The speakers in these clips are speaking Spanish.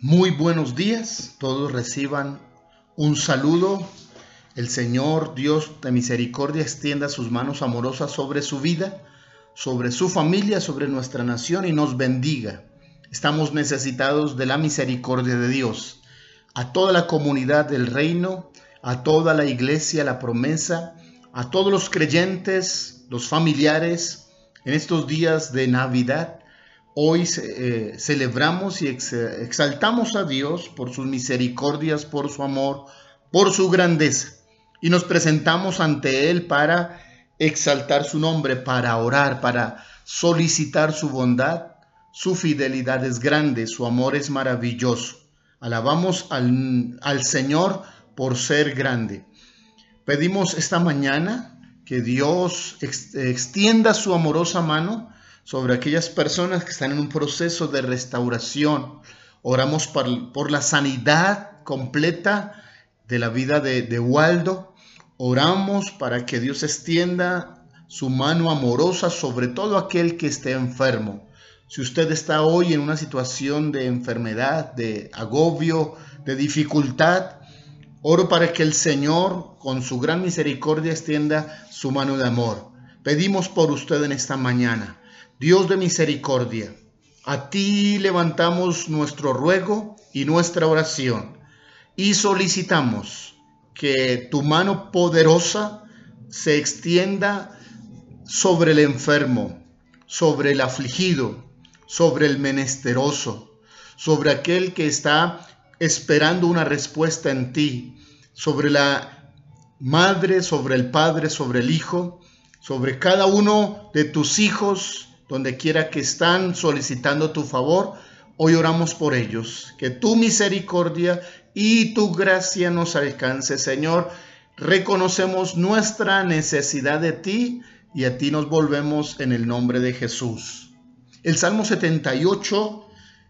Muy buenos días, todos reciban un saludo. El Señor Dios de misericordia extienda sus manos amorosas sobre su vida, sobre su familia, sobre nuestra nación y nos bendiga. Estamos necesitados de la misericordia de Dios. A toda la comunidad del reino, a toda la iglesia, la promesa, a todos los creyentes, los familiares, en estos días de Navidad, Hoy eh, celebramos y exaltamos a Dios por sus misericordias, por su amor, por su grandeza. Y nos presentamos ante Él para exaltar su nombre, para orar, para solicitar su bondad. Su fidelidad es grande, su amor es maravilloso. Alabamos al, al Señor por ser grande. Pedimos esta mañana que Dios extienda su amorosa mano sobre aquellas personas que están en un proceso de restauración. Oramos por, la sanidad completa de la vida de, de Waldo. Oramos para que Dios extienda su mano amorosa sobre todo aquel que esté enfermo. Si usted está hoy en una situación de enfermedad, de agobio, de dificultad, oro para que el Señor, con su gran misericordia, extienda su mano de amor. Pedimos por usted en esta mañana. Dios de misericordia, a ti levantamos nuestro ruego y nuestra oración y solicitamos que tu mano poderosa se extienda sobre el enfermo, sobre el afligido, sobre el menesteroso, sobre aquel que está esperando una respuesta en ti, sobre la madre, sobre el padre, sobre el hijo, sobre cada uno de tus hijos donde quiera que están solicitando tu favor, hoy oramos por ellos. Que tu misericordia y tu gracia nos alcance, Señor. Reconocemos nuestra necesidad de ti y a ti nos volvemos en el nombre de Jesús. El Salmo 78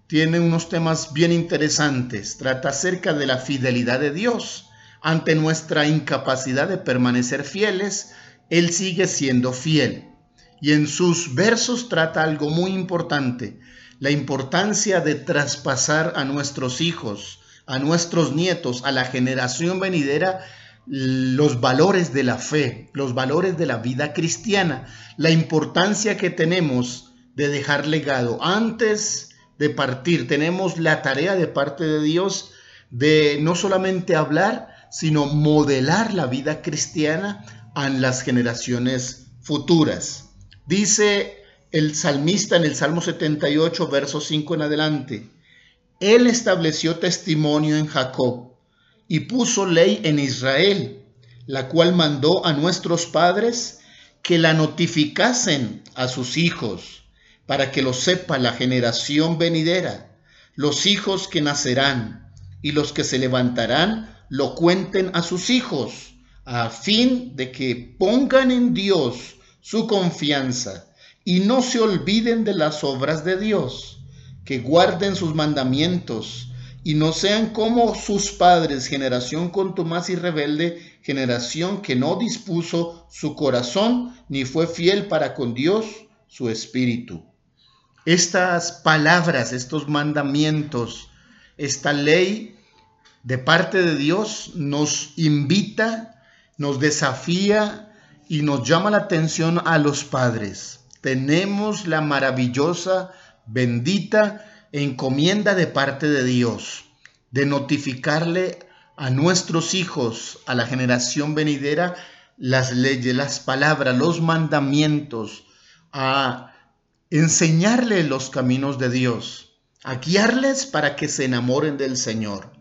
tiene unos temas bien interesantes. Trata acerca de la fidelidad de Dios. Ante nuestra incapacidad de permanecer fieles, Él sigue siendo fiel y en sus versos trata algo muy importante, la importancia de traspasar a nuestros hijos, a nuestros nietos, a la generación venidera, los valores de la fe, los valores de la vida cristiana, la importancia que tenemos de dejar legado. Antes de partir, tenemos la tarea de parte de Dios de no solamente hablar, sino modelar la vida cristiana en las generaciones futuras. Dice el salmista en el Salmo 78, verso 5 en adelante, Él estableció testimonio en Jacob y puso ley en Israel, la cual mandó a nuestros padres que la notificasen a sus hijos, para que lo sepa la generación venidera, los hijos que nacerán y los que se levantarán, lo cuenten a sus hijos, a fin de que pongan en Dios su confianza y no se olviden de las obras de Dios, que guarden sus mandamientos y no sean como sus padres, generación contumaz y rebelde, generación que no dispuso su corazón ni fue fiel para con Dios su espíritu. Estas palabras, estos mandamientos, esta ley de parte de Dios nos invita, nos desafía y nos llama la atención a los padres. Tenemos la maravillosa, bendita encomienda de parte de Dios de notificarle a nuestros hijos, a la generación venidera, las leyes, las palabras, los mandamientos, a enseñarle los caminos de Dios, a guiarles para que se enamoren del Señor.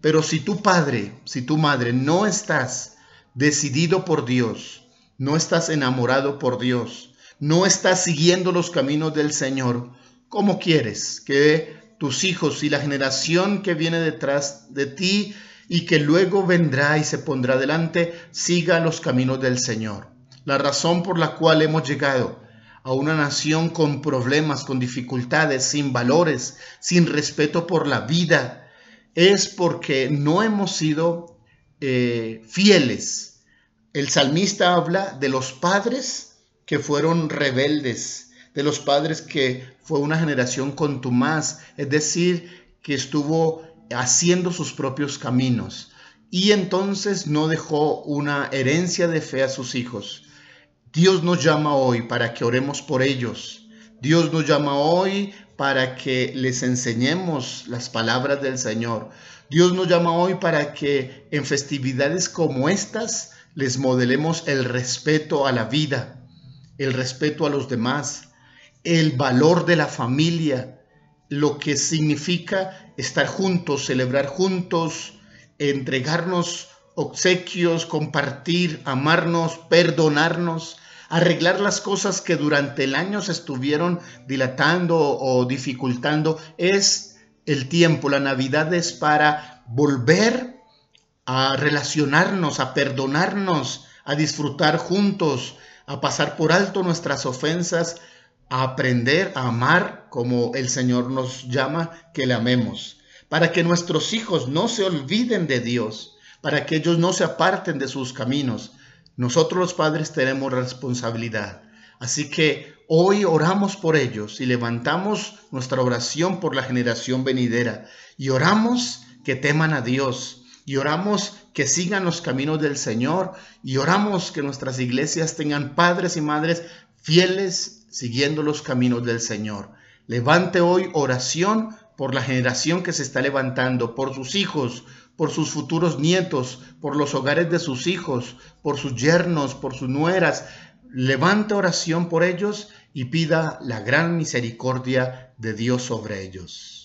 Pero si tu padre, si tu madre no estás decidido por Dios, no estás enamorado por Dios, no estás siguiendo los caminos del Señor, ¿cómo quieres que tus hijos y la generación que viene detrás de ti y que luego vendrá y se pondrá delante siga los caminos del Señor? La razón por la cual hemos llegado a una nación con problemas, con dificultades, sin valores, sin respeto por la vida, es porque no hemos sido eh, fieles el salmista habla de los padres que fueron rebeldes, de los padres que fue una generación contumaz, es decir, que estuvo haciendo sus propios caminos y entonces no dejó una herencia de fe a sus hijos. Dios nos llama hoy para que oremos por ellos. Dios nos llama hoy para que les enseñemos las palabras del Señor. Dios nos llama hoy para que en festividades como estas les modelemos el respeto a la vida, el respeto a los demás, el valor de la familia, lo que significa estar juntos, celebrar juntos, entregarnos obsequios, compartir, amarnos, perdonarnos, arreglar las cosas que durante el año se estuvieron dilatando o dificultando. Es el tiempo, la Navidad es para volver a relacionarnos, a perdonarnos, a disfrutar juntos, a pasar por alto nuestras ofensas, a aprender a amar como el Señor nos llama que le amemos, para que nuestros hijos no se olviden de Dios, para que ellos no se aparten de sus caminos. Nosotros los padres tenemos responsabilidad. Así que hoy oramos por ellos y levantamos nuestra oración por la generación venidera y oramos que teman a Dios, y oramos que sigan los caminos del Señor y oramos que nuestras iglesias tengan padres y madres fieles siguiendo los caminos del Señor. Levante hoy oración por la generación que se está levantando, por sus hijos, por sus futuros nietos, por los hogares de sus hijos, por sus yernos, por sus nueras. Levante oración por ellos y pida la gran misericordia de Dios sobre ellos.